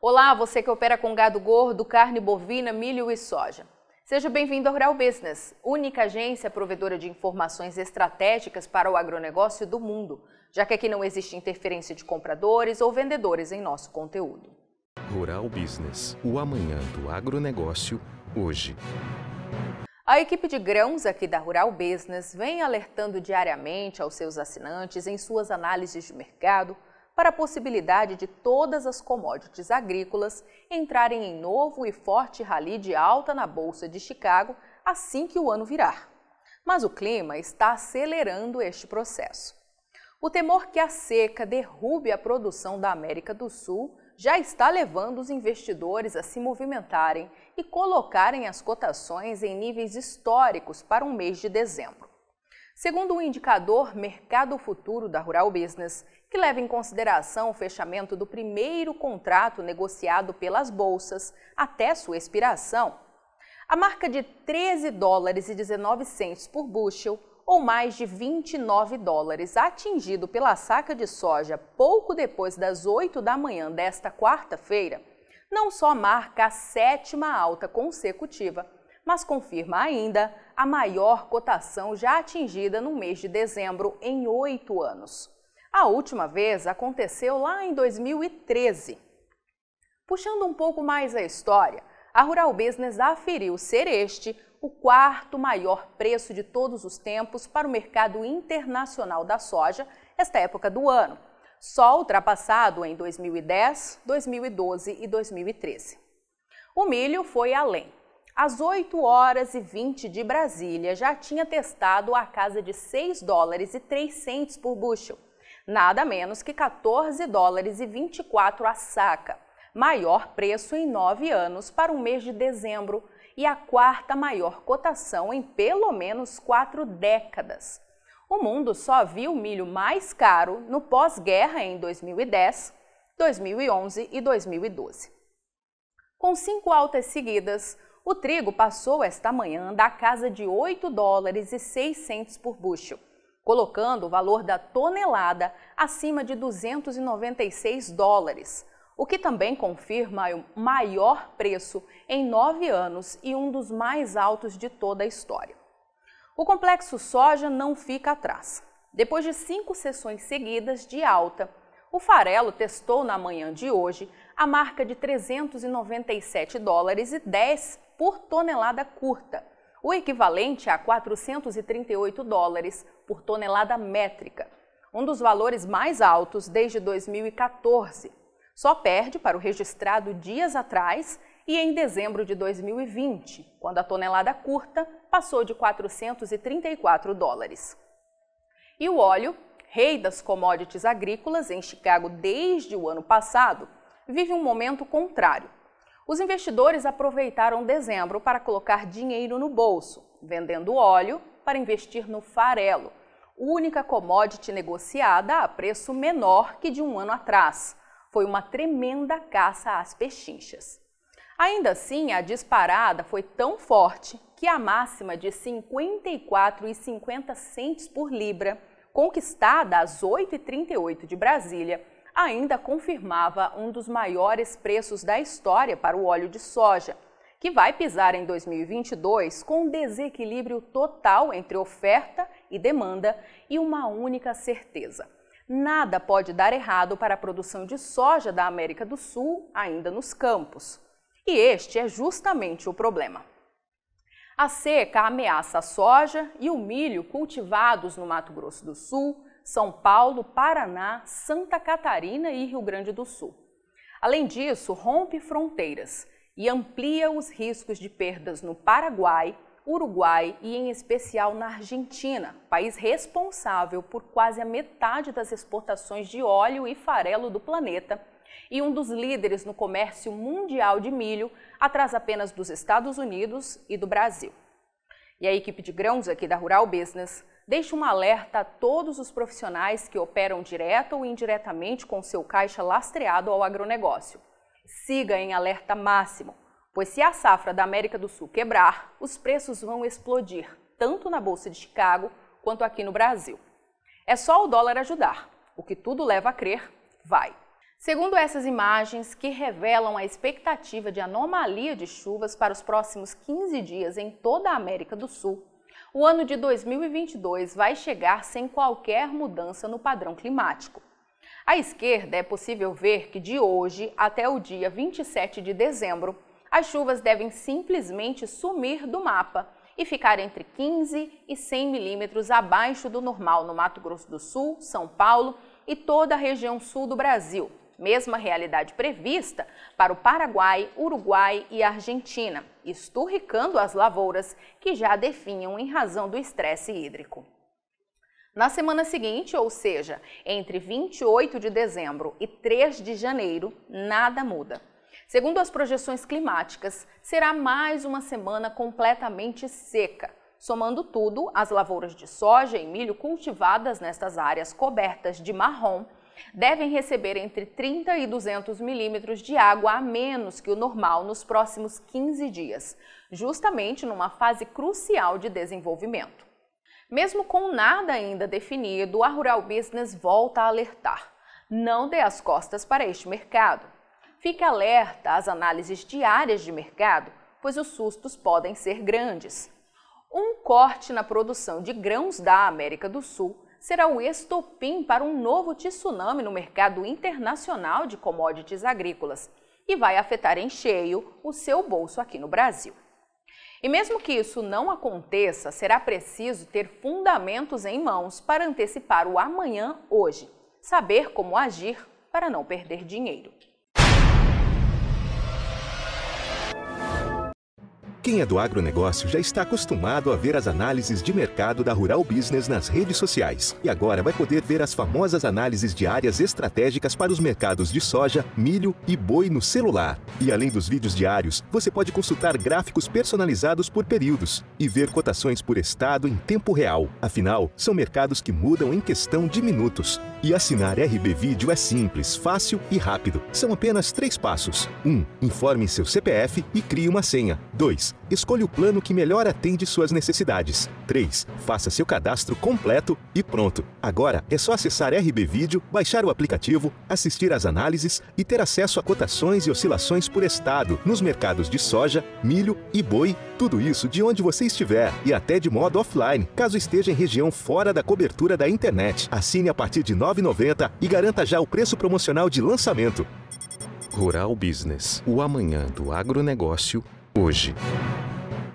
Olá, você que opera com gado gordo, carne bovina, milho e soja. Seja bem-vindo ao Rural Business, única agência provedora de informações estratégicas para o agronegócio do mundo, já que aqui não existe interferência de compradores ou vendedores em nosso conteúdo. Rural Business, o amanhã do agronegócio, hoje. A equipe de grãos aqui da Rural Business vem alertando diariamente aos seus assinantes em suas análises de mercado para a possibilidade de todas as commodities agrícolas entrarem em novo e forte rally de alta na Bolsa de Chicago assim que o ano virar. Mas o clima está acelerando este processo. O temor que a seca derrube a produção da América do Sul já está levando os investidores a se movimentarem e colocarem as cotações em níveis históricos para um mês de dezembro. Segundo o indicador Mercado Futuro da Rural Business, que leva em consideração o fechamento do primeiro contrato negociado pelas bolsas até sua expiração, a marca de 13 dólares e 19 centos por bushel ou mais de 29 dólares atingido pela saca de soja pouco depois das 8 da manhã desta quarta-feira, não só marca a sétima alta consecutiva, mas confirma ainda a maior cotação já atingida no mês de dezembro em oito anos. A última vez aconteceu lá em 2013. Puxando um pouco mais a história, a Rural Business aferiu ser este o quarto maior preço de todos os tempos para o mercado internacional da soja esta época do ano, só ultrapassado em 2010, 2012 e 2013. O milho foi além. Às 8 horas e 20 de Brasília, já tinha testado a casa de 6 dólares e 300 por bushel, nada menos que 14 dólares e 24 a saca, maior preço em nove anos para o mês de dezembro e a quarta maior cotação em pelo menos quatro décadas. O mundo só viu milho mais caro no pós-guerra em 2010, 2011 e 2012. Com cinco altas seguidas, o trigo passou esta manhã da casa de 8 dólares e 600 por bushel, colocando o valor da tonelada acima de 296 dólares, o que também confirma o maior preço em nove anos e um dos mais altos de toda a história. O complexo soja não fica atrás. Depois de cinco sessões seguidas de alta, o farelo testou na manhã de hoje a marca de 397 dólares e 10 por tonelada curta, o equivalente a 438 dólares por tonelada métrica, um dos valores mais altos desde 2014. Só perde para o registrado dias atrás e em dezembro de 2020, quando a tonelada curta passou de 434 dólares. E o óleo, rei das commodities agrícolas em Chicago desde o ano passado, vive um momento contrário. Os investidores aproveitaram dezembro para colocar dinheiro no bolso, vendendo óleo para investir no farelo, única commodity negociada a preço menor que de um ano atrás. Foi uma tremenda caça às pechinchas. Ainda assim, a disparada foi tão forte que a máxima de 54,50 centos por libra, conquistada às 8h38 de Brasília, ainda confirmava um dos maiores preços da história para o óleo de soja, que vai pisar em 2022 com um desequilíbrio total entre oferta e demanda e uma única certeza. Nada pode dar errado para a produção de soja da América do Sul ainda nos campos. E este é justamente o problema. A seca ameaça a soja e o milho cultivados no Mato Grosso do Sul, São Paulo, Paraná, Santa Catarina e Rio Grande do Sul. Além disso, rompe fronteiras e amplia os riscos de perdas no Paraguai, Uruguai e, em especial, na Argentina, país responsável por quase a metade das exportações de óleo e farelo do planeta e um dos líderes no comércio mundial de milho, atrás apenas dos Estados Unidos e do Brasil. E a equipe de grãos aqui da Rural Business deixa um alerta a todos os profissionais que operam direta ou indiretamente com seu caixa lastreado ao agronegócio. Siga em alerta máximo pois se a safra da América do Sul quebrar, os preços vão explodir, tanto na Bolsa de Chicago quanto aqui no Brasil. É só o dólar ajudar. O que tudo leva a crer, vai. Segundo essas imagens, que revelam a expectativa de anomalia de chuvas para os próximos 15 dias em toda a América do Sul, o ano de 2022 vai chegar sem qualquer mudança no padrão climático. À esquerda é possível ver que de hoje até o dia 27 de dezembro, as chuvas devem simplesmente sumir do mapa e ficar entre 15 e 100 milímetros abaixo do normal no Mato Grosso do Sul, São Paulo e toda a região sul do Brasil, mesma realidade prevista para o Paraguai, Uruguai e Argentina, esturricando as lavouras que já definham em razão do estresse hídrico. Na semana seguinte, ou seja, entre 28 de dezembro e 3 de janeiro, nada muda. Segundo as projeções climáticas, será mais uma semana completamente seca. Somando tudo, as lavouras de soja e milho cultivadas nestas áreas cobertas de marrom devem receber entre 30 e 200 milímetros de água a menos que o normal nos próximos 15 dias, justamente numa fase crucial de desenvolvimento. Mesmo com nada ainda definido, a Rural Business volta a alertar. Não dê as costas para este mercado. Fique alerta às análises diárias de mercado, pois os sustos podem ser grandes. Um corte na produção de grãos da América do Sul será o estopim para um novo tsunami no mercado internacional de commodities agrícolas e vai afetar em cheio o seu bolso aqui no Brasil. E mesmo que isso não aconteça, será preciso ter fundamentos em mãos para antecipar o amanhã hoje, saber como agir para não perder dinheiro. Quem é do agronegócio já está acostumado a ver as análises de mercado da Rural Business nas redes sociais. E agora vai poder ver as famosas análises diárias estratégicas para os mercados de soja, milho e boi no celular. E além dos vídeos diários, você pode consultar gráficos personalizados por períodos e ver cotações por estado em tempo real. Afinal, são mercados que mudam em questão de minutos. E assinar RB Vídeo é simples, fácil e rápido. São apenas três passos. 1. Um, informe seu CPF e crie uma senha. 2 escolha o plano que melhor atende suas necessidades. 3. Faça seu cadastro completo e pronto. Agora é só acessar RB Vídeo, baixar o aplicativo, assistir às análises e ter acesso a cotações e oscilações por estado nos mercados de soja, milho e boi. Tudo isso de onde você estiver e até de modo offline, caso esteja em região fora da cobertura da internet. Assine a partir de R$ 9,90 e garanta já o preço promocional de lançamento. Rural Business, o amanhã do agronegócio, hoje.